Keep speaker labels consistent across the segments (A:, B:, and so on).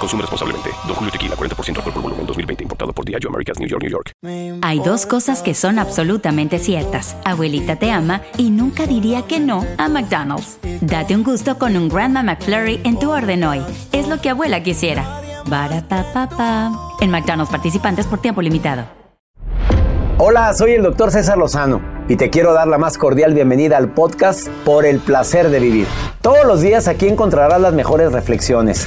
A: Consume responsablemente. Don Julio Tequila, 40% alcohol por volumen, 2020. Importado por Diageo Americas, New York, New York.
B: Hay dos cosas que son absolutamente ciertas. Abuelita te ama y nunca diría que no a McDonald's. Date un gusto con un Grandma McFlurry en tu orden hoy. Es lo que abuela quisiera. Barapapapa. En McDonald's participantes por tiempo limitado.
C: Hola, soy el doctor César Lozano y te quiero dar la más cordial bienvenida al podcast Por el placer de vivir. Todos los días aquí encontrarás las mejores reflexiones,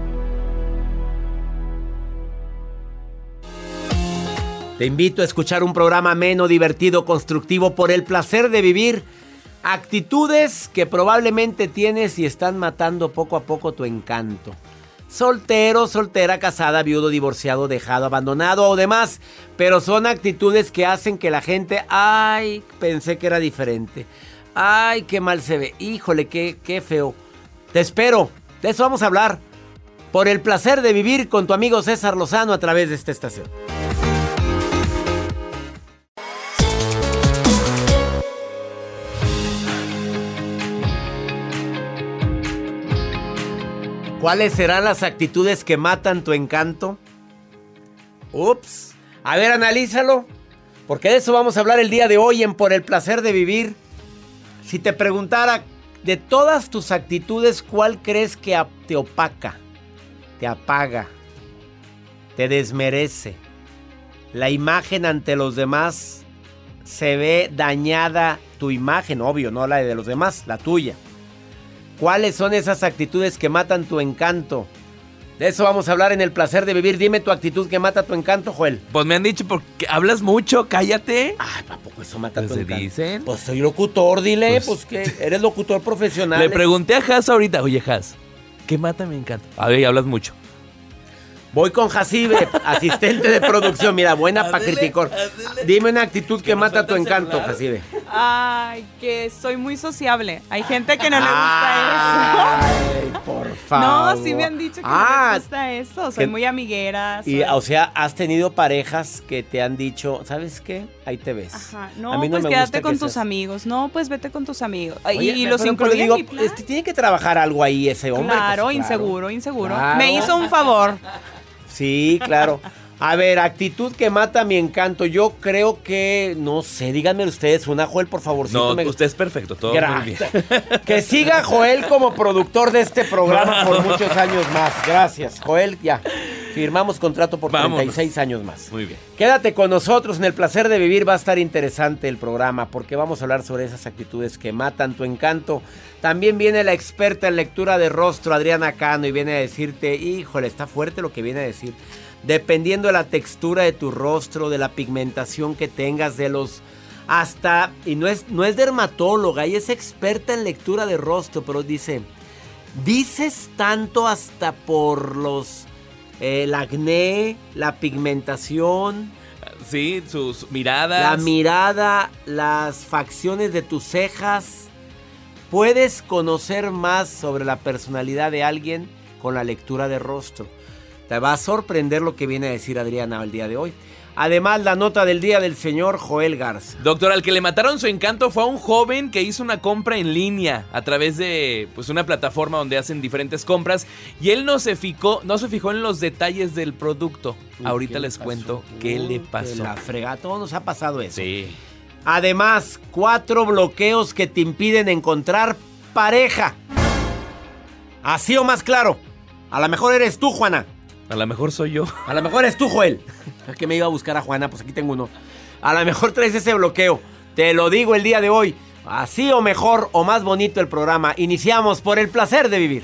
C: Te invito a escuchar un programa menos divertido, constructivo, por el placer de vivir. Actitudes que probablemente tienes y están matando poco a poco tu encanto. Soltero, soltera, casada, viudo, divorciado, dejado, abandonado o demás. Pero son actitudes que hacen que la gente, ay, pensé que era diferente. Ay, qué mal se ve. Híjole, qué, qué feo. Te espero. De eso vamos a hablar. Por el placer de vivir con tu amigo César Lozano a través de esta estación. ¿Cuáles serán las actitudes que matan tu encanto? Ups. A ver, analízalo. Porque de eso vamos a hablar el día de hoy en Por el placer de vivir. Si te preguntara de todas tus actitudes, ¿cuál crees que te opaca, te apaga, te desmerece? La imagen ante los demás se ve dañada tu imagen, obvio, no la de los demás, la tuya. ¿Cuáles son esas actitudes que matan tu encanto? De eso vamos a hablar en el placer de vivir. Dime tu actitud que mata tu encanto, Joel.
D: Pues me han dicho porque hablas mucho, cállate.
C: Ay, ¿a poco eso mata
D: Pues
C: tu
D: se
C: encanto?
D: dicen.
C: Pues soy locutor, dile,
D: Pues-
C: pues, que eres locutor profesional.
D: Le pregunté a Has ahorita, oye Has, ¿qué mata mi encanto? A ver, hablas mucho.
C: Voy con Jacibe, asistente de producción. Mira, buena para criticar. Dime una actitud que mata tu encanto, Jacibe.
E: Ay, que soy muy sociable. Hay gente que no le gusta
C: Ay, por
E: eso.
C: favor.
E: No, sí me han dicho que
C: Ah,
E: no les gusta eso. Soy
C: que-
E: muy amiguera.
C: Y, o sea, has tenido parejas que te han dicho, ¿sabes qué? Ahí te ves.
E: Ajá.
C: A
E: No,
C: mí no
E: pues
C: me
E: quédate
C: gusta
E: con
C: que
E: tus
C: seas-
E: amigos. No, pues vete con tus amigos.
C: Oye,
E: y los incluye
C: digo,
E: en mi plan.
C: este, tiene que trabajar algo ahí ese hombre.
E: Claro,
C: pues,
E: inseguro, inseguro.
C: Claro.
E: Me hizo un favor.
C: Sí, claro. A ver, actitud que mata mi encanto. Yo creo que, no sé, díganme ustedes una, Joel, por favorcito.
D: No,
C: me-
D: usted es perfecto, todo muy bien.
C: Que siga Joel como productor de este programa por muchos años más. Gracias, Joel. Ya. Firmamos contrato por
D: Vámonos.
C: 36 años más.
D: Muy bien.
C: Quédate con nosotros en el placer de vivir. Va a estar interesante el programa porque vamos a hablar sobre esas actitudes que matan tu encanto. También viene la experta en lectura de rostro, Adriana Cano, y viene a decirte, híjole, está fuerte lo que viene a decir. Dependiendo de la textura de tu rostro, de la pigmentación que tengas, de los hasta y no es no es dermatóloga, ella es experta en lectura de rostro, pero dice, dices tanto hasta por los eh, el acné, la pigmentación,
D: Sí, sus miradas.
C: la mirada, las facciones de tus cejas. Puedes conocer más sobre la personalidad de alguien con la lectura de rostro. Te va a sorprender lo que viene a decir Adriana el día de hoy. Además, la nota del día del señor Joel Garza.
D: Doctor, al que le mataron su encanto fue a un joven que hizo una compra en línea a través de pues, una plataforma donde hacen diferentes compras y él no se fijó, no se fijó en los detalles del producto.
C: Uy,
D: Ahorita
C: ¿qué le
D: les
C: pasó?
D: cuento qué le pasó.
C: La frega, a todos nos ha pasado eso.
D: Sí.
C: Además, cuatro bloqueos que te impiden encontrar pareja. Así o más claro. A lo mejor eres tú, Juana.
D: A lo mejor soy yo.
C: A lo mejor es tú, Joel. ¿A qué me iba a buscar a Juana? Pues aquí tengo uno. A lo mejor traes ese bloqueo. Te lo digo el día de hoy. Así o mejor o más bonito el programa. Iniciamos por el placer de vivir.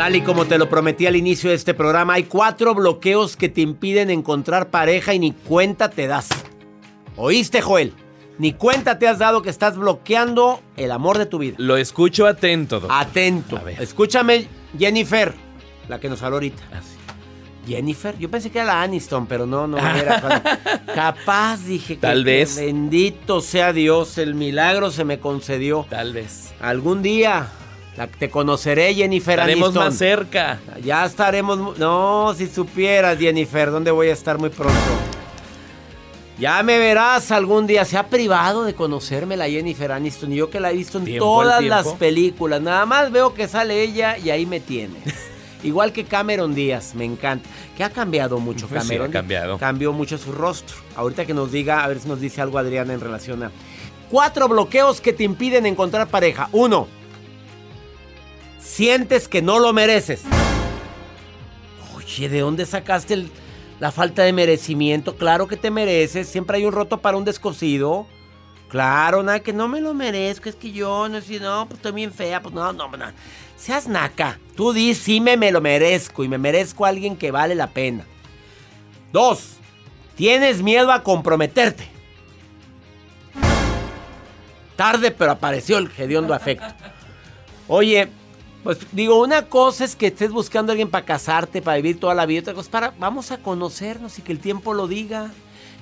C: Tal y como te lo prometí al inicio de este programa, hay cuatro bloqueos que te impiden encontrar pareja y ni cuenta te das. ¿Oíste, Joel? Ni cuenta te has dado que estás bloqueando el amor de tu vida.
D: Lo escucho atento, doctor.
C: Atento.
D: A ver.
C: Escúchame, Jennifer, la que nos habló ahorita.
D: Ah, sí.
C: Jennifer, yo pensé que era la Aniston, pero no, no era. Cuando- Capaz, dije que
D: Tal vez.
C: bendito sea Dios, el milagro se me concedió.
D: Tal vez.
C: Algún día te conoceré, Jennifer
D: Estaremos
C: Aniston.
D: más cerca.
C: Ya estaremos. No, si supieras, Jennifer, ¿dónde voy a estar muy pronto? Ya me verás algún día. Se ha privado de conocerme la Jennifer Aniston. Y yo que la he visto en todas las películas. Nada más veo que sale ella y ahí me tienes. Igual que Cameron Díaz, me encanta. Que ha cambiado mucho
D: Pues sí,
C: Cameron.
D: ha cambiado.
C: Cambió mucho su rostro. Ahorita que nos diga, a ver si nos dice algo Adriana en relación a. Cuatro bloqueos que te impiden encontrar pareja. Uno, sientes que no lo mereces. Oye, ¿de dónde sacaste la falta de merecimiento? Claro que te mereces. Siempre hay un roto para un descosido. Claro, nada, que no me lo merezco. Es que yo, no sé, no, pues estoy bien fea. Pues no, no, no. Seas naca. Tú di, sí me, me lo merezco. Y me merezco a alguien que vale la pena. Dos, tienes miedo a comprometerte. Tarde, pero apareció el hediondo afecto. Oye, pues digo, una cosa es que estés buscando a alguien para casarte, para vivir toda la vida. Otra cosa es para, vamos a conocernos y que el tiempo lo diga.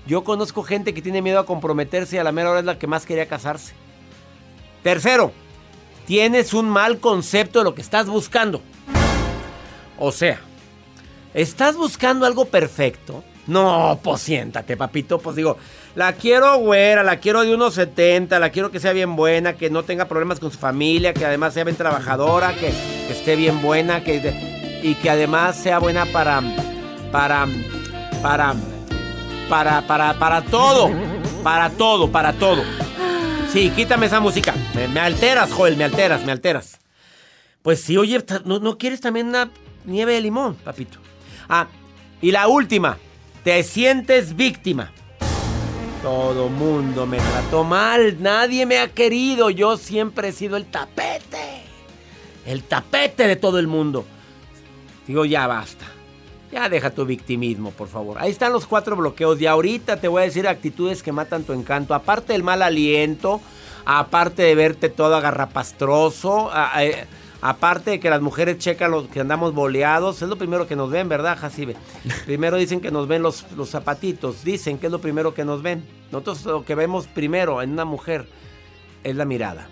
C: Yo conozco gente que tiene miedo a comprometerse y a la mera hora es la que más quería casarse. Tercero, tienes un mal concepto de lo que estás buscando. O sea, ¿estás buscando algo perfecto? No, pues siéntate, papito. Pues digo, la quiero güera, la quiero de unos 70, la quiero que sea bien buena, que no tenga problemas con su familia, que además sea bien trabajadora, que, esté bien buena, que, y que además sea buena para, para, para, para, para, para todo. Para todo, para todo. Sí, quítame esa música. Me, me alteras, Joel, me alteras, me alteras. Pues sí, oye, ¿no, ¿no quieres también una nieve de limón, papito? Ah, y la última. Te sientes víctima. Todo mundo me trató mal. Nadie me ha querido. Yo siempre he sido el tapete. El tapete de todo el mundo. Digo, ya basta. Ya deja tu victimismo, por favor. Ahí están los cuatro bloqueos. Y ahorita te voy a decir actitudes que matan tu encanto. Aparte del mal aliento, aparte de verte todo agarrapastroso, a- aparte de que las mujeres checan los que andamos boleados, es lo primero que nos ven, ¿verdad, Jacibe? Primero dicen que nos ven los, los zapatitos. Dicen que es lo primero que nos ven. Nosotros lo que vemos primero en una mujer es la mirada.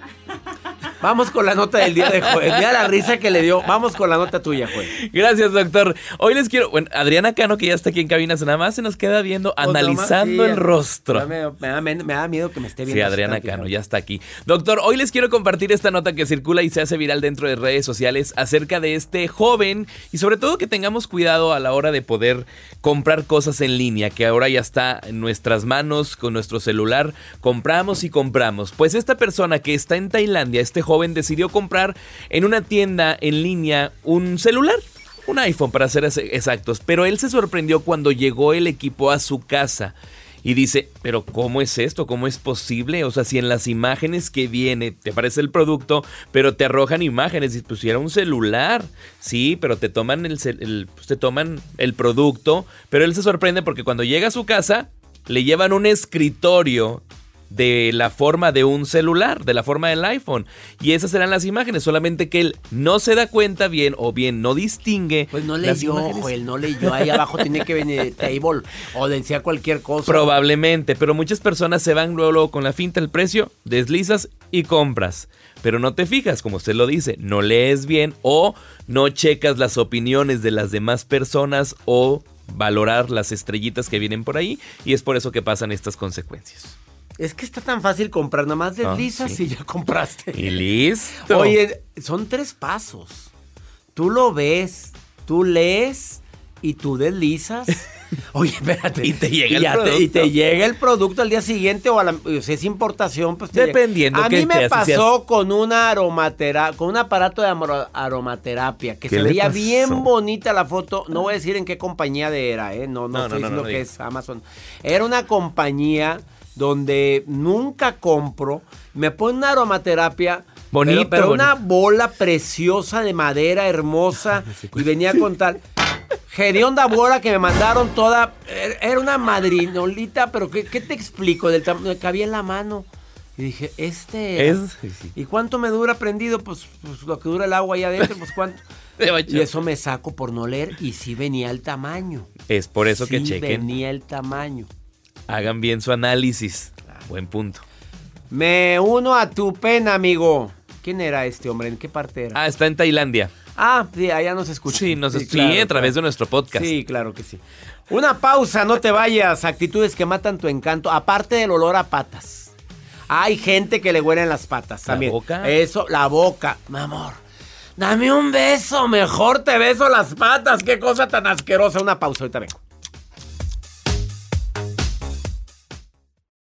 C: Vamos con la nota del día de Joel. Mira la risa que le dio. Vamos con la nota tuya, Joel.
D: Gracias, doctor. Hoy les quiero. Bueno, Adriana Cano, que ya está aquí en cabina, nada más se nos queda viendo,
C: Pues
D: analizando
C: nomás, sí,
D: el rostro.
C: Me, me da, me da miedo que me esté viendo.
D: Sí, Adriana. Cano, ya está aquí. Doctor, hoy les quiero compartir esta nota que circula y se hace viral dentro de redes sociales acerca de este joven y sobre todo que tengamos cuidado a la hora de poder comprar cosas en línea, que ahora ya está en nuestras manos con nuestro celular, compramos y compramos. Pues esta persona que está en Tailandia, este joven decidió comprar en una tienda en línea un celular. Un iPhone para ser ex- exactos, pero él se sorprendió cuando llegó el equipo a su casa. Y dice, pero ¿cómo es esto? ¿Cómo es posible? O sea, si en las imágenes que viene te aparece el producto, pero te arrojan imágenes y pues si era un celular, sí, pero te toman el, el- pues, te toman el producto, pero él se sorprende porque cuando llega a su casa le llevan un escritorio de la forma de un celular, de la forma del iPhone. Y esas serán las imágenes, solamente que él no se da cuenta bien o bien no distingue.
C: Pues no leyó. Joel, no leyó. Ahí abajo tiene que venir table o decía cualquier cosa.
D: Probablemente, pero muchas personas se van luego, luego con la finta el precio, deslizas y compras. Pero no te fijas, como usted lo dice, no lees bien o no checas las opiniones de las demás personas o valorar las estrellitas que vienen por ahí y es por eso que pasan estas consecuencias.
C: Es que está tan fácil comprar, nada más
D: Ah,
C: deslizas
D: sí.
C: y ya compraste.
D: Y listo.
C: Oye, son tres pasos. Tú lo ves, tú lees y tú deslizas. Oye, espérate.
D: Y te llega el
C: te-
D: producto.
C: y te llega el producto al día siguiente o a la, si es importación, pues te llega.
D: Dependiendo
C: A
D: qué
C: mí me pasó con una aromatera, con un aparato de aromaterapia que
D: ¿Qué
C: se veía bien bonita la foto. No voy a decir en qué compañía de era, ¿eh? No, no,
D: No,
C: estoy
D: no,
C: diciendo que es Amazon. Era una compañía donde nunca compro. Me pone una aromaterapia.
D: Bonito,
C: Pero, pero una bola preciosa de madera hermosa. y venía con tal. Gedionda bola que me mandaron toda. er- Era una madrinolita, pero ¿qué, qué te explico? Del tamaño me cabía en la mano. Y dije, este.
D: Es- sí.
C: ¿Y cuánto me dura prendido? Pues, pues lo que dura el agua ahí adentro, pues cuánto. Y eso me saco por no leer y sí venía el tamaño.
D: Es por eso que
C: Sí
D: chequen,
C: venía el tamaño.
D: Hagan bien su análisis. Buen punto.
C: Me uno a tu pena, amigo. ¿Quién era este hombre? ¿En qué parte era?
D: Ah, está en Tailandia.
C: Ah, sí, allá nos escucha.
D: Sí, nos sí,
C: claro,
D: a través de nuestro podcast.
C: Sí, claro que sí. Una pausa, no te vayas. Actitudes que matan tu encanto, aparte del olor a patas. Hay gente que le huelen las patas
D: ¿La
C: también.
D: boca?
C: Eso, la boca. Mi amor, dame un beso. Mejor te beso las patas. Qué cosa tan asquerosa. Una pausa, ahorita vengo.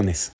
F: Ya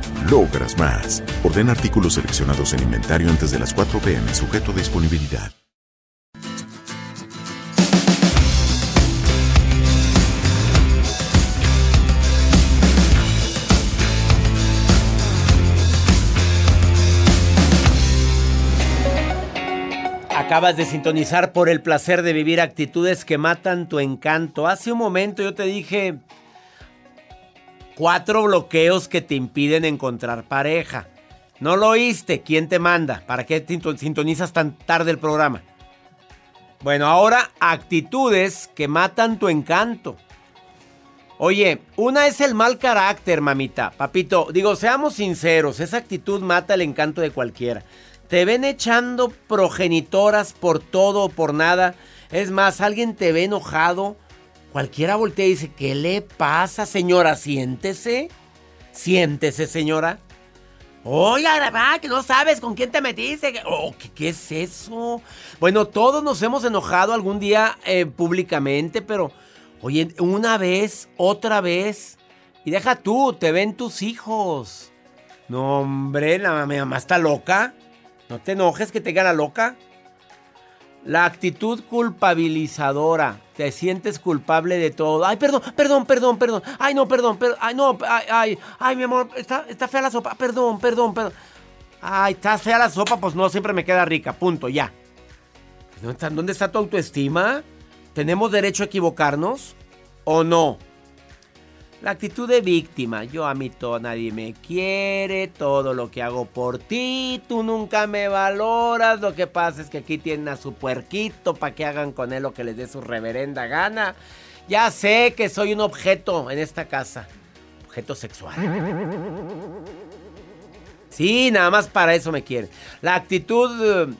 G: logras más. Orden artículos seleccionados en inventario antes de las 4 pm, sujeto a disponibilidad.
C: Acabas de sintonizar por el placer de vivir actitudes que matan tu encanto. Hace un momento yo te dije cuatro bloqueos que te impiden encontrar pareja. No lo oíste. ¿Quién te manda? ¿Para qué sintonizas tan tarde el programa? Bueno, ahora actitudes que matan tu encanto. Oye, una es el mal carácter, mamita. Papito, digo, seamos sinceros, esa actitud mata el encanto de cualquiera. Te ven echando progenitoras por todo o por nada. Es más, alguien te ve enojado. Cualquiera voltea y dice, ¿qué le pasa, señora? Siéntese. Siéntese, señora. Oiga, que no sabes con quién te metiste. Oh, ¿qué, ¿qué, es eso? Bueno, todos nos hemos enojado algún día eh, públicamente, pero, oye, una vez, otra vez. Y deja tú, te ven tus hijos. No, hombre, la, mi mamá está loca. No te enojes que te gana loca. La actitud culpabilizadora. Te sientes culpable de todo. Ay, perdón, perdón, perdón, perdón. Ay, no, perdón, perdón. Ay, no, ay, ay, ay mi amor, está, está fea la sopa. Perdón, perdón, perdón. Ay, está fea la sopa, pues no siempre me queda rica. Punto, ya. ¿Dónde está tu autoestima? ¿Tenemos derecho a equivocarnos? ¿O no? La actitud de víctima. Yo a mí todo, nadie me quiere, todo lo que hago por ti, tú nunca me valoras. Lo que pasa es que aquí tienen a su puerquito para que hagan con él lo que les dé su reverenda gana. Ya sé que soy un objeto en esta casa. Objeto sexual. Sí, nada más para eso me quieren. La actitud...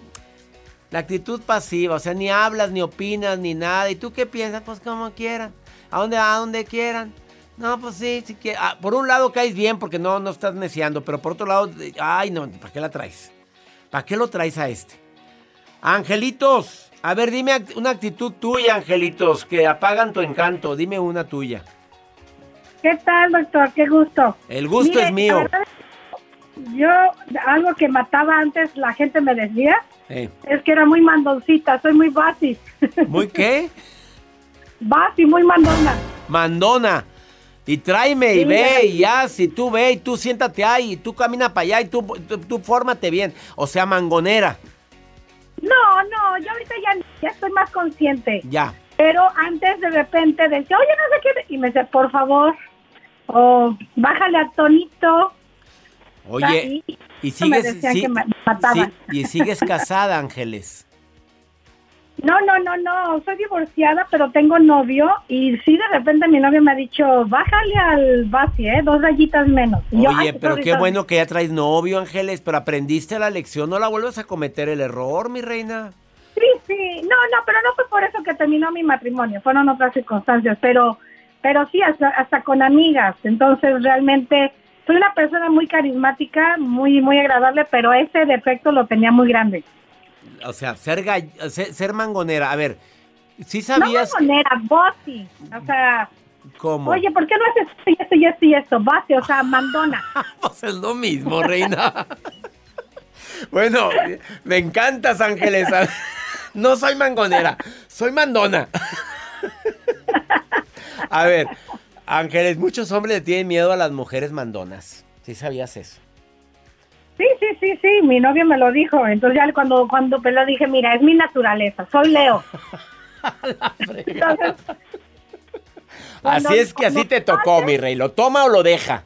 C: La actitud pasiva, o sea, ni hablas, ni opinas, ni nada. ¿Y tú qué piensas? Pues como quieran. ¿A dónde, a dónde quieran? No, pues sí, sí que. Ah, por un lado caes bien porque no, no estás neciando, pero por otro lado, ay, no, ¿para qué la traes? ¿Para qué lo traes a este? Angelitos, a ver, dime una actitud tuya, Angelitos, que apagan tu encanto. Dime una tuya.
H: ¿Qué tal, doctor? Qué gusto.
C: El gusto es mío.
H: yo, algo que mataba antes, la gente me decía, es que era muy mandoncita, soy muy basi.
C: ¿Muy qué?
H: Basi, muy mandona.
C: Mandona. Y tráeme y ve y ya, si tú ve y tú siéntate ahí y tú camina para allá y tú, tú, fórmate bien. O sea, mangonera.
H: No, no, yo ahorita ya, ya estoy más consciente.
C: Ya.
H: Pero antes de repente decía, oye, no sé qué. Y me dice, por favor, o bájale al tonito.
C: Oye, y sigues, sí, y sigues casada, Ángeles.
H: No, no, no, no, soy divorciada, pero tengo novio y sí, de repente mi novio me ha dicho, bájale al base, ¿eh? Dos rayitas menos.
C: Oye, pero qué bueno que ya traes novio, Ángeles, pero aprendiste la lección, no la vuelvas a cometer el error, mi reina.
H: Sí, sí, no, no, pero no fue por eso que terminó mi matrimonio, fueron otras circunstancias, pero, pero sí, hasta, hasta con amigas, entonces realmente soy una persona muy carismática, muy, muy agradable, pero ese defecto lo tenía muy grande
C: o sea, ser, ser, mangonera. A ver, ¿Sí sabías?
H: No mangonera, bossy. O sea,
C: ¿Cómo?
H: oye, ¿por qué no haces esto y esto y esto y esto? Bossy, o sea, mandona.
C: Pues es lo mismo, reina. bueno, me encantas, Ángeles. No soy mangonera, soy mandona. A ver, Ángeles, muchos hombres le tienen miedo a las mujeres mandonas. ¿Sí sabías eso?
H: Sí, sí, sí, sí, mi novio me lo dijo. Entonces ya cuando, cuando me lo dije, mira, es mi naturaleza, soy Leo. Entonces, cuando-
C: Así es que así te tocó, mi rey. ¿Lo toma o lo deja?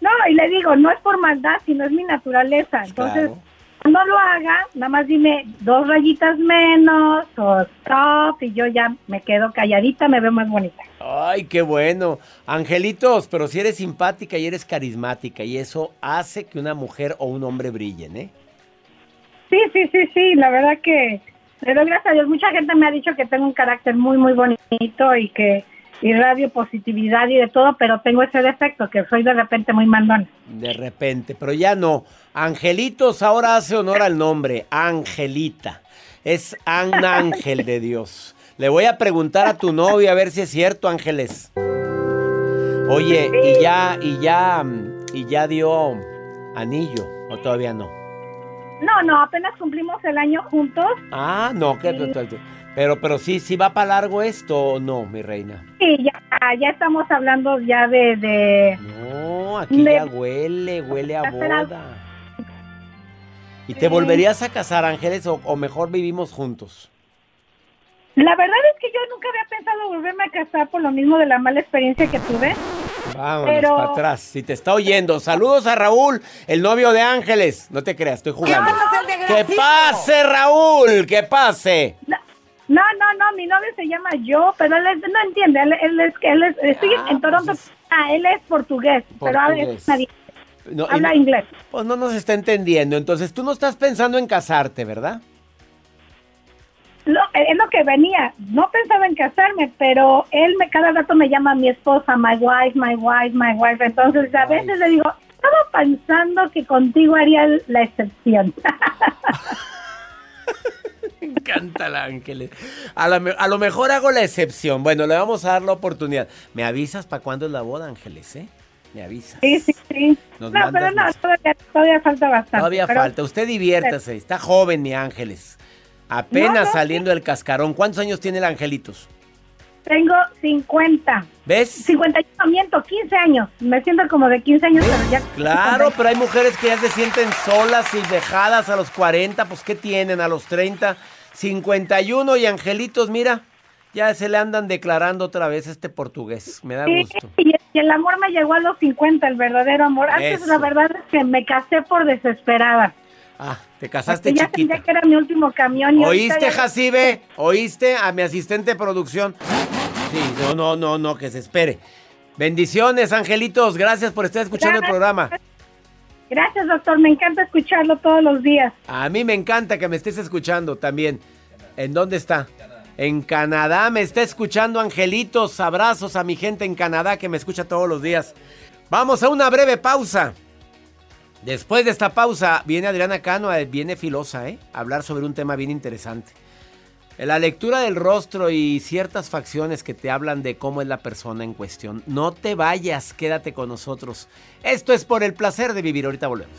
H: No, y le digo, no es por maldad, sino es mi naturaleza. Entonces,
C: Claro.
H: Cuando lo haga, nada más dime dos rayitas menos o stop y yo ya me quedo calladita, me veo más bonita.
C: Ay, qué bueno. Angelitos, pero si eres simpática y eres carismática y eso hace que una mujer o un hombre brillen, ¿eh?
H: Sí, sí, sí, sí, la verdad que le doy gracias a Dios. Mucha gente me ha dicho que tengo un carácter muy, muy bonito y que irradio positividad y de todo, pero tengo ese defecto, que soy de repente muy mandona.
C: De repente, pero ya no. Angelitos ahora hace honor al nombre, Angelita. Es un ángel de Dios. Le voy a preguntar a tu novio a ver si es cierto, Ángeles. Oye, y ya, y ya, y ya dio anillo, o todavía no.
H: No, no, apenas cumplimos el año juntos
C: Ah, no, que pero, pero sí, sí va para largo esto o no, mi reina.
H: y ya, ya estamos hablando ya de... de
C: No, aquí ya huele, huele a boda. ¿Y te volverías a casar, Ángeles, o, o mejor vivimos juntos?
H: La verdad es que yo nunca había pensado volverme a casar por lo mismo de la mala experiencia que tuve.
C: Vámonos
H: Pero-
C: para atrás. Si te está oyendo, saludos a Raúl, el novio de Ángeles. No te creas, estoy jugando. ¡Que pase, Raúl! ¡Que pase!
H: No, no, no, mi novio se llama yo, pero él es- no entiende, él, él es, él es, estoy en Toronto, ah, él es portugués, pero habla, es nadie-
C: No,
H: habla
C: no-
H: inglés.
C: Pues no nos está entendiendo. Entonces tú no estás pensando en casarte, ¿verdad?
H: Lo- es lo que venía, no pensaba en casarme, pero él me cada rato me llama mi esposa, my wife, my wife, my wife, entonces a veces le digo, estaba pensando que contigo haría la excepción.
C: Encanta la Ángeles. A, la me- a lo mejor hago la excepción. Bueno, le vamos a dar la oportunidad. ¿Me avisas para cuándo es la boda, Ángeles, eh? Me avisas.
H: Sí, sí, sí.
C: Nos
H: no, pero no, todavía, todavía falta bastante.
C: Todavía
H: pero-
C: falta. Usted diviértase. Está joven, mi Ángeles. Apenas
H: No, no,
C: saliendo del cascarón. ¿Cuántos años tiene el Angelitos?
H: Tengo 50.
C: ¿Ves?
H: 51, miento, 15 años. Me siento como de 15 años, pero ya...
C: Claro, pero hay mujeres que ya se sienten solas y dejadas a los 40. Pues, ¿qué tienen a los 30? 51 y Angelitos, mira, ya se le andan declarando otra vez este portugués. Me da
H: Sí,
C: gusto.
H: y, el amor me llegó a los 50, el verdadero amor. Antes
C: Eso.
H: la verdad es que me casé por desesperada.
C: Ah, te casaste
H: Porque ya
C: chiquita.
H: que era mi último camión. y
C: ¿Oíste,
H: ya-
C: Jacibe? ¿Oíste a mi asistente de producción? Sí, no, no, no, no, que se espere. Bendiciones, angelitos. Gracias por estar escuchando el programa.
H: Gracias, doctor. Me encanta escucharlo todos los días.
C: A mí me encanta que me estés escuchando también. ¿En dónde está? En Canadá me está escuchando Angelitos. Abrazos a mi gente en Canadá que me escucha todos los días. Vamos a una breve pausa. Después de esta pausa viene Adriana Cano, eh, viene filosa, ¿eh? A hablar sobre un tema bien interesante. La lectura del rostro y ciertas facciones que te hablan de cómo es la persona en cuestión. No te vayas, quédate con nosotros. Esto es por el placer de vivir. Ahorita volvemos.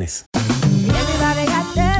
C: Conexiones.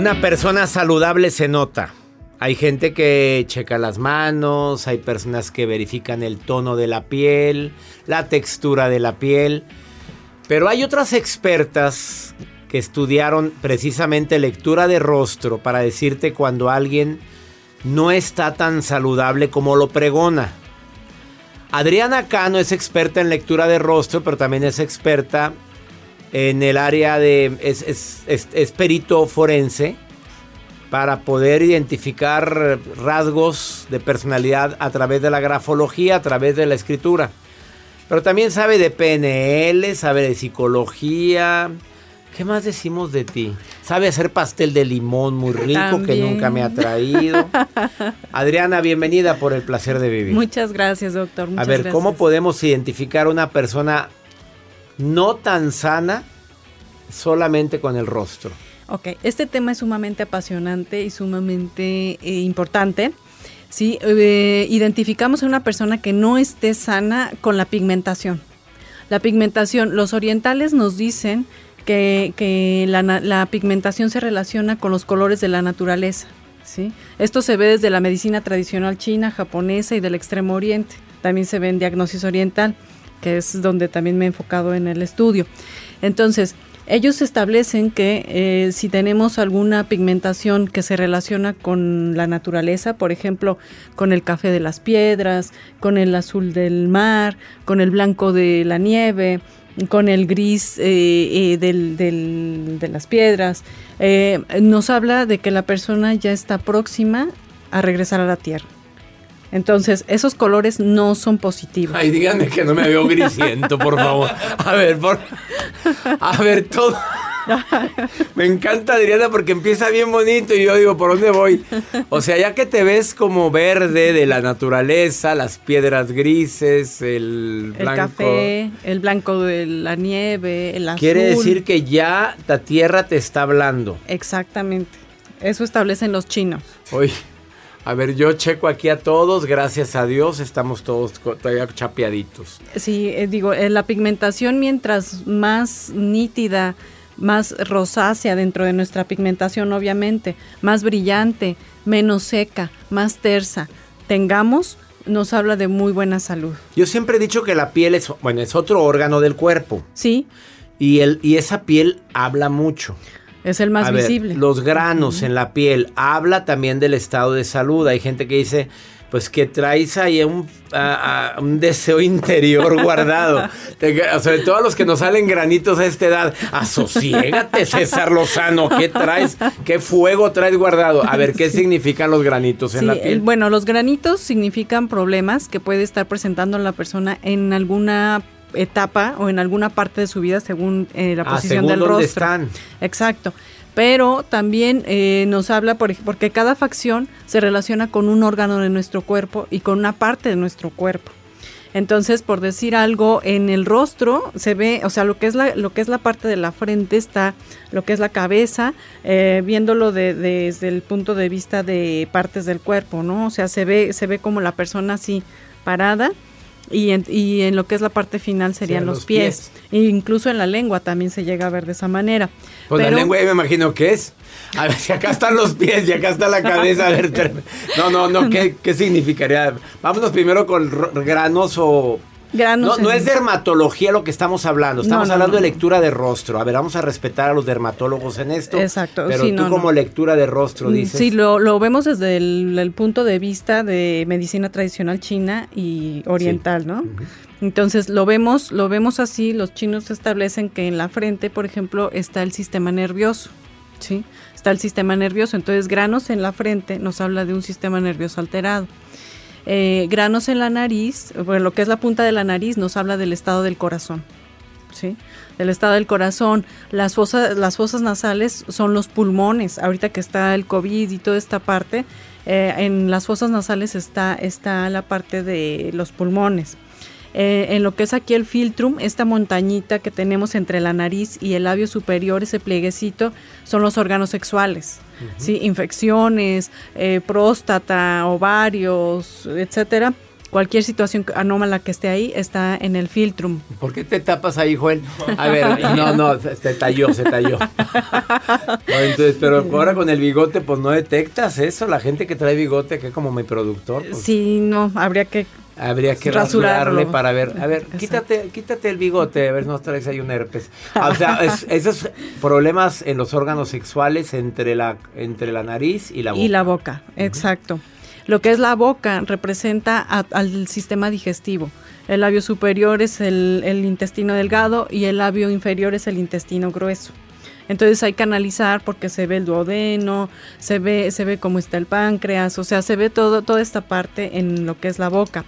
C: Una persona saludable se nota. Hay gente que checa las manos, hay personas que verifican el tono de la piel, la textura de la piel, pero hay otras expertas que estudiaron precisamente lectura de rostro para decirte cuando alguien no está tan saludable como lo pregona. Adriana Cano es experta en lectura de rostro, pero también es experta en el área de... es, es- es- es perito forense para poder identificar rasgos de personalidad a través de la grafología, a través de la escritura. Pero también sabe de PNL, sabe de psicología. ¿Qué más decimos de ti? Sabe hacer pastel de limón muy rico que nunca me ha traído. Adriana, bienvenida por el placer de vivir.
E: Muchas gracias, doctor.
C: a
E: Muchas
C: ver,
E: gracias.
C: ¿cómo podemos identificar una persona no tan sana solamente con el rostro?
E: Ok, este tema es sumamente apasionante y sumamente eh, importante. Sí, Eh, identificamos a una persona que no esté sana con la pigmentación. La pigmentación, los orientales nos dicen que, la, la pigmentación se relaciona con los colores de la naturaleza. ¿sí? Esto se ve desde la medicina tradicional china, japonesa y del extremo oriente. También se ve en diagnosis oriental, que es donde también me he enfocado en el estudio. Entonces, ellos establecen que eh, si tenemos alguna pigmentación que se relaciona con la naturaleza, por ejemplo, con el café de las piedras, con el azul del mar, con el blanco de la nieve, con el gris eh, eh, de las piedras, nos habla de que la persona ya está próxima a regresar a la Tierra. Entonces, esos colores no son positivos.
C: Ay, díganme que no me veo grisiento, por favor. A ver, por... A ver, todo... Me encanta Adriana porque empieza bien bonito y yo digo, ¿por dónde voy? O sea, ya que te ves como verde de la naturaleza, las piedras grises, el
E: El
C: blanco...
E: café, el blanco de la nieve, el azul.
C: Quiere decir que ya la tierra te está hablando.
E: Exactamente. Eso establecen los chinos.
C: Oye, a ver, yo checo aquí a todos, gracias a Dios, estamos todos todavía chapeaditos.
E: Sí, eh, digo, eh, la pigmentación mientras más nítida, más rosácea dentro de nuestra pigmentación, obviamente, más brillante, menos seca, más tersa, tengamos, nos habla de muy buena salud.
C: Yo siempre he dicho que la piel es, bueno, es otro órgano del cuerpo.
E: Sí.
C: Y, el, y esa piel habla mucho.
E: Es el más
C: A ver,
E: visible.
C: los granos en la piel habla también del estado de salud. Hay gente que dice, pues que traes ahí un, a- a- un deseo interior guardado. Te- sobre todo a los que nos salen granitos a esta edad. Asociégate, César Lozano. ¿Qué traes? ¿Qué fuego traes guardado? A ver, ¿qué significan los granitos en
E: Sí,
C: la
E: el-
C: piel?
E: bueno, los granitos significan problemas que puede estar presentando la persona en alguna etapa o en alguna parte de su vida según eh, la
C: Ah,
E: posición
C: según
E: del
C: dónde
E: rostro.
C: están.
E: Exacto. Pero también eh, nos habla, por, porque cada facción se relaciona con un órgano de nuestro cuerpo y con una parte de nuestro cuerpo. Entonces, por decir algo, en el rostro se ve, o sea, lo que es la, lo que es la parte de la frente está, lo que es la cabeza, eh, viéndolo de- desde el punto de vista de partes del cuerpo, ¿no? O sea, se ve, se ve como la persona así parada y en, y en lo que es la parte final serían
C: Sí,
E: los,
C: los
E: pies. E incluso en la lengua también se llega a ver de esa manera.
C: Pues
E: Pero-
C: la lengua me imagino que es. A ver, si acá están los pies y acá está la cabeza. A ver, no, no, no, ¿qué, qué significaría? Vámonos primero con granos o...
E: Granos
C: No, no es dermatología lo que estamos hablando, estamos
E: No,
C: hablando de lectura de rostro. A ver, vamos a respetar a los dermatólogos en esto.
E: Exacto,
C: Pero
E: sí,
C: tú como lectura de rostro
E: Mm,
C: dices...
E: Sí, lo, lo vemos desde el, el punto de vista de medicina tradicional china y oriental, ¿no? Entonces lo vemos, lo vemos así, los chinos establecen que en la frente, por ejemplo, está el sistema nervioso, ¿sí? Está el sistema nervioso, entonces granos en la frente nos habla de un sistema nervioso alterado. Eh, granos en la nariz, lo que es la punta de la nariz nos habla del estado del corazón, ¿sí? Del estado del corazón. Las fosas, las fosas nasales son los pulmones. Ahorita que está el COVID y toda esta parte, eh, en las fosas nasales está, está la parte de los pulmones. Eh, en lo que es aquí el filtrum, esta montañita que tenemos entre la nariz y el labio superior, ese plieguecito, son los órganos sexuales. ¿Sí? Infecciones, eh, próstata, ovarios, etcétera. Cualquier situación anómala que esté ahí está en el filtrum.
C: ¿Por qué te tapas ahí, Joel? A ver, no, no, se talló, se talló. No, entonces, pero ahora con el bigote, pues no detectas eso. La gente que trae bigote, que como mi productor, pues,
E: Sí, no, habría que
C: habría que
E: rasurarlo.
C: rasurarle para ver. A ver,
E: Exacto.
C: quítate, quítate el bigote, a ver, no traes ahí un herpes. O sea, es- esos problemas en los órganos sexuales entre la, entre la nariz y la boca.
E: Y la boca, exacto. Lo que es la boca representa a- al sistema digestivo. El labio superior es el, el intestino delgado y el labio inferior es el intestino grueso. Entonces hay que analizar porque se ve el duodeno, se ve, se ve cómo está el páncreas, o sea, se ve todo, toda esta parte en lo que es la boca.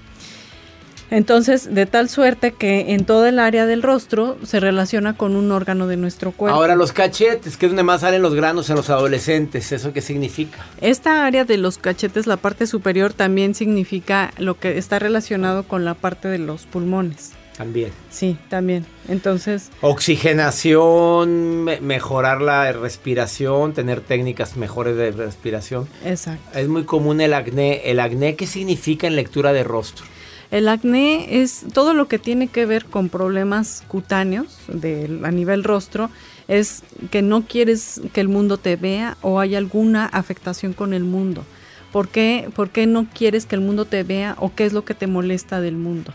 E: Entonces, de tal suerte que en todo el área del rostro se relaciona con un órgano de nuestro cuerpo.
C: Ahora los cachetes, que es donde más salen los granos en los adolescentes. ¿Eso qué significa?
E: Esta área de los cachetes, la parte superior, también significa lo que está relacionado con la parte de los pulmones.
C: También.
E: Sí, también. Entonces,
C: Oxigenación, me- mejorar la respiración, tener técnicas mejores de respiración.
E: exacto.
C: Es muy común el acné. ¿El acné qué significa en lectura de rostro?
E: El acné es todo lo que tiene que ver con problemas cutáneos de, a nivel rostro, es que no quieres que el mundo te vea o hay alguna afectación con el mundo. ¿Por qué, ¿Por qué no quieres que el mundo te vea o qué es lo que te molesta del mundo?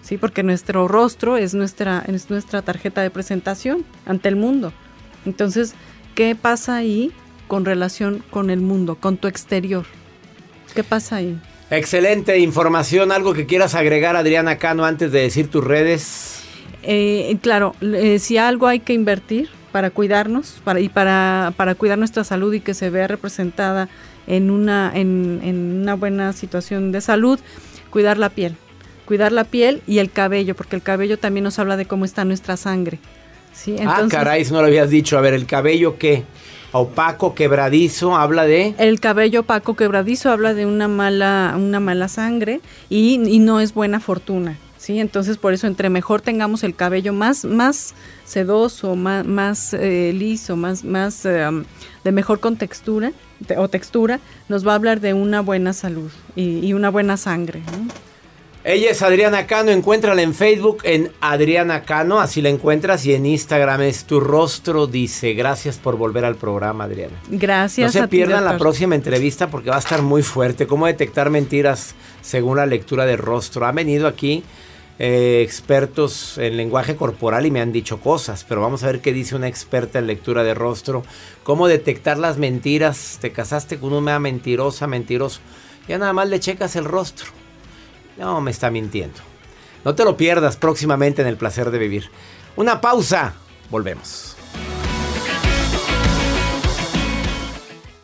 E: Sí, porque nuestro rostro es nuestra, es nuestra tarjeta de presentación ante el mundo. Entonces, ¿qué pasa ahí con relación con el mundo, con tu exterior? ¿Qué pasa ahí?
C: Excelente información. ¿Algo que quieras agregar, Adriana Cano, antes de decir tus redes?
E: Eh, claro, eh, si algo hay que invertir para cuidarnos para, y para, para cuidar nuestra salud y que se vea representada en una, en, en una buena situación de salud, cuidar la piel. Cuidar la piel y el cabello, porque el cabello también nos habla de cómo está nuestra sangre. ¿Sí?
C: ah,
E: Entonces,
C: caray, eso no lo habías dicho. A ver, ¿el cabello qué? Opaco, quebradizo, habla de...
E: El cabello opaco quebradizo habla de una mala, una mala sangre y, y no es buena fortuna. ¿sí? Entonces, por eso, entre mejor tengamos el cabello más, más sedoso, más, más eh, liso, más, más eh, de mejor contextura te- o textura, nos va a hablar de una buena salud y, y una buena sangre. ¿no?
C: Ella es Adriana Cano, encuéntrala en Facebook en Adriana Cano, así la encuentras, y en Instagram es tu rostro dice. Gracias por volver al programa, Adriana.
E: Gracias.
C: no se
E: a ti,
C: pierdan la próxima entrevista porque va a estar muy fuerte. ¿Cómo detectar mentiras según la lectura de rostro? Han venido aquí eh, expertos en lenguaje corporal y me han dicho cosas, pero vamos a ver qué dice una experta en lectura de rostro. ¿Cómo detectar las mentiras? Te casaste con una mentirosa, mentiroso. Ya nada más le checas el rostro. No, me está mintiendo. No te lo pierdas próximamente en el placer de vivir. Una pausa. Volvemos.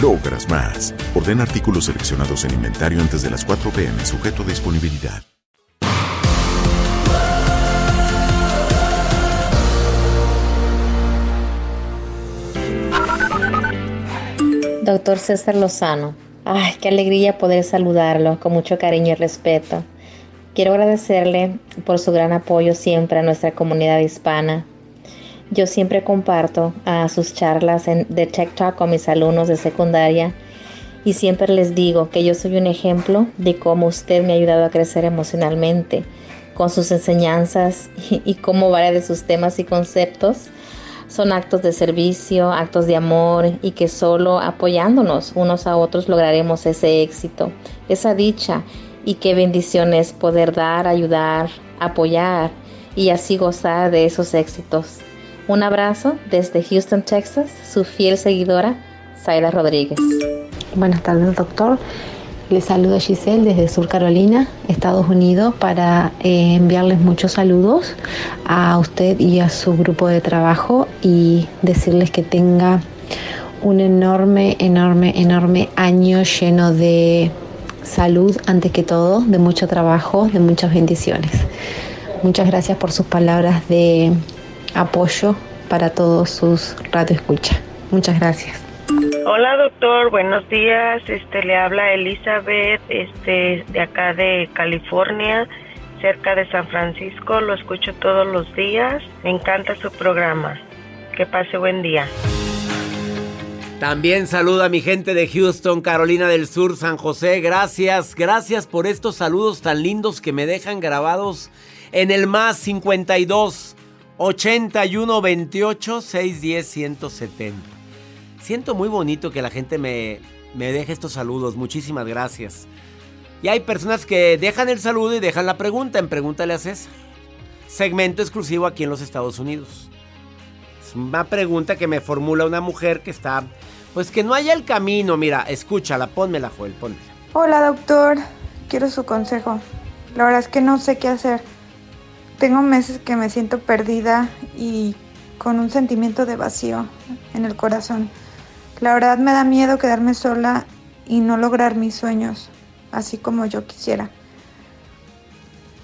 G: logras más. Orden artículos seleccionados en inventario antes de las 4 pm, sujeto a disponibilidad.
I: Doctor César Lozano, ay, qué alegría poder saludarlo con mucho cariño y respeto. Quiero agradecerle por su gran apoyo siempre a nuestra comunidad hispana. Yo siempre comparto a sus charlas en, de Tech Talk con mis alumnos de secundaria y siempre les digo que yo soy un ejemplo de cómo usted me ha ayudado a crecer emocionalmente con sus enseñanzas y, y cómo varios de sus temas y conceptos son actos de servicio, actos de amor y que solo apoyándonos unos a otros lograremos ese éxito, esa dicha y qué bendición es poder dar, ayudar, apoyar y así gozar de esos éxitos. Un abrazo desde Houston, Texas, su fiel seguidora, Zayla Rodríguez.
J: Buenas tardes, doctor. Les saluda Giselle desde Sur Carolina, Estados Unidos, para eh, enviarles muchos saludos a usted y a su grupo de trabajo y decirles que tenga un enorme, enorme, enorme año lleno de salud antes que todo, de mucho trabajo, de muchas bendiciones. Muchas gracias por sus palabras de apoyo para todos sus radioescucha. Muchas gracias.
K: Hola doctor, buenos días. Este le habla Elizabeth, este de acá de California, cerca de San Francisco. Lo escucho todos los días. Me encanta su programa. Que pase buen día.
C: También saluda a mi gente de Houston, Carolina del Sur, San José. Gracias, gracias por estos saludos tan lindos que me dejan grabados en el más 52 81 28 610 170. Siento muy bonito que la gente me, me deje estos saludos. Muchísimas gracias. Y hay personas que dejan el saludo y dejan la pregunta en Pregúntale a César. Segmento exclusivo aquí en los Estados Unidos. Es una pregunta que me formula una mujer que está... Pues que no haya el camino. Mira, escúchala, pónmela, Joel, pónmela.
L: Hola doctor, quiero su consejo. La verdad es que no sé qué hacer. Tengo meses que me siento perdida y con un sentimiento de vacío en el corazón. La verdad me da miedo quedarme sola y no lograr mis sueños, así como yo quisiera.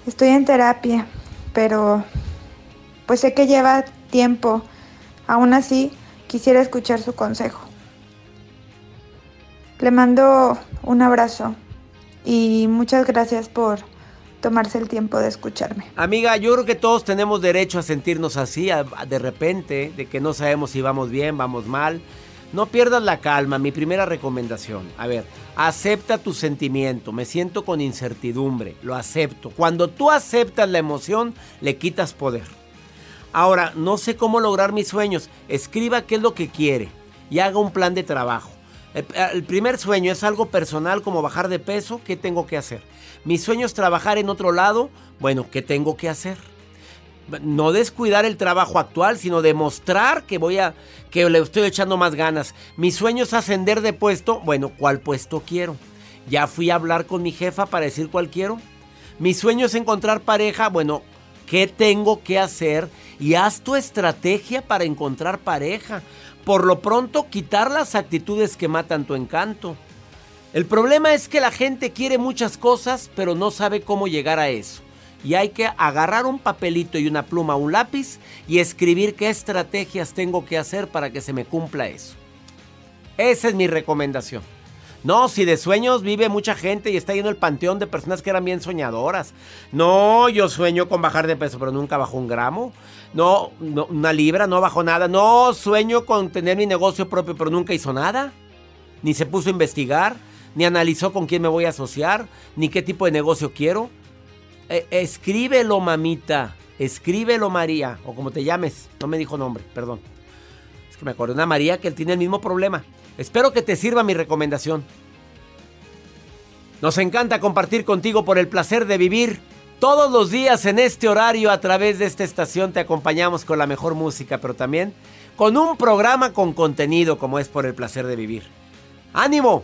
L: Estoy en terapia, pero pues sé que lleva tiempo. Aún así, quisiera escuchar su consejo. Le mando un abrazo y muchas gracias por tomarse el tiempo de escucharme.
C: Amiga, yo creo que todos tenemos derecho a sentirnos así, de repente, de que no sabemos si vamos bien, vamos mal. No pierdas la calma, mi primera recomendación. A ver, acepta tu sentimiento, me siento con incertidumbre, lo acepto. Cuando tú aceptas la emoción, le quitas poder. Ahora, no sé cómo lograr mis sueños. Escriba qué es lo que quiere y haga un plan de trabajo. El, el primer sueño es algo personal como bajar de peso, ¿qué tengo que hacer? Mi sueño es trabajar en otro lado, bueno, ¿qué tengo que hacer? No descuidar el trabajo actual, sino demostrar que voy a que le estoy echando más ganas. Mi sueño es ascender de puesto, bueno, ¿cuál puesto quiero? Ya fui a hablar con mi jefa para decir cuál quiero. Mi sueño es encontrar pareja, bueno, qué tengo que hacer y haz tu estrategia para encontrar pareja. Por lo pronto, quitar las actitudes que matan tu encanto. El problema es que la gente quiere muchas cosas, pero no sabe cómo llegar a eso. Y hay que agarrar un papelito y una pluma, un lápiz y escribir qué estrategias tengo que hacer para que se me cumpla eso. Esa es mi recomendación. No, si de sueños vive mucha gente y está lleno el panteón de personas que eran bien soñadoras. No, yo sueño con bajar de peso, pero nunca bajó un gramo. No, no, una libra, no bajó nada. No, sueño con tener mi negocio propio, pero nunca hizo nada. Ni se puso a investigar, ni analizó con quién me voy a asociar, ni qué tipo de negocio quiero. Eh, escríbelo, mamita. Escríbelo, María. O como te llames. No me dijo nombre, perdón. Es que me acordé una María que tiene el mismo problema. Espero que te sirva mi recomendación. Nos encanta compartir contigo por el placer de vivir. Todos los días en este horario a través de esta estación te acompañamos con la mejor música, pero también con un programa con contenido como es por el placer de vivir. ¡Ánimo!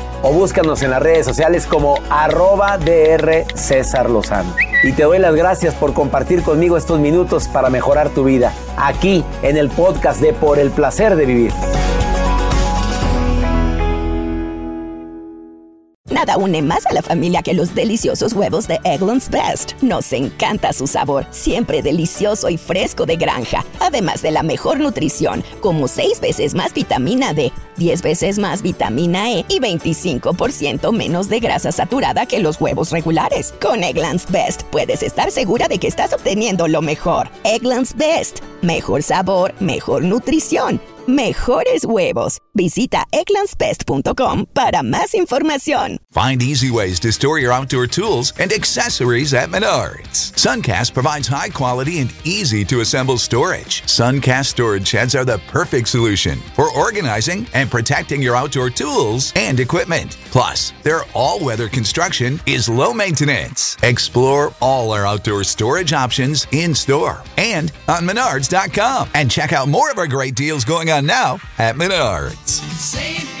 C: o búscanos en las redes sociales como arroba DR César Lozano. Y te doy las gracias por compartir conmigo estos minutos para mejorar tu vida, aquí en el podcast de Por el Placer de Vivir.
M: Nada une más a la familia que los deliciosos huevos de Eggland's Best. Nos encanta su sabor, siempre delicioso y fresco de granja, además de la mejor nutrición, como 6 veces más vitamina D, 10 veces más vitamina E y 25% menos de grasa saturada que los huevos regulares. Con Eggland's Best puedes estar segura de que estás obteniendo lo mejor. Eggland's Best. Mejor sabor, mejor nutrición. Mejores huevos. Visita egglandsbest.com para más información.
N: Find easy ways to store your outdoor tools and accessories at Menards. Suncast provides high quality and easy to assemble storage. Suncast storage sheds are the perfect solution for organizing and protecting your outdoor tools and equipment. Plus, their all weather construction is low maintenance. Explore all our outdoor storage options in store and on Menards.com. And check out more of our great deals going on now at Menards.
O: Save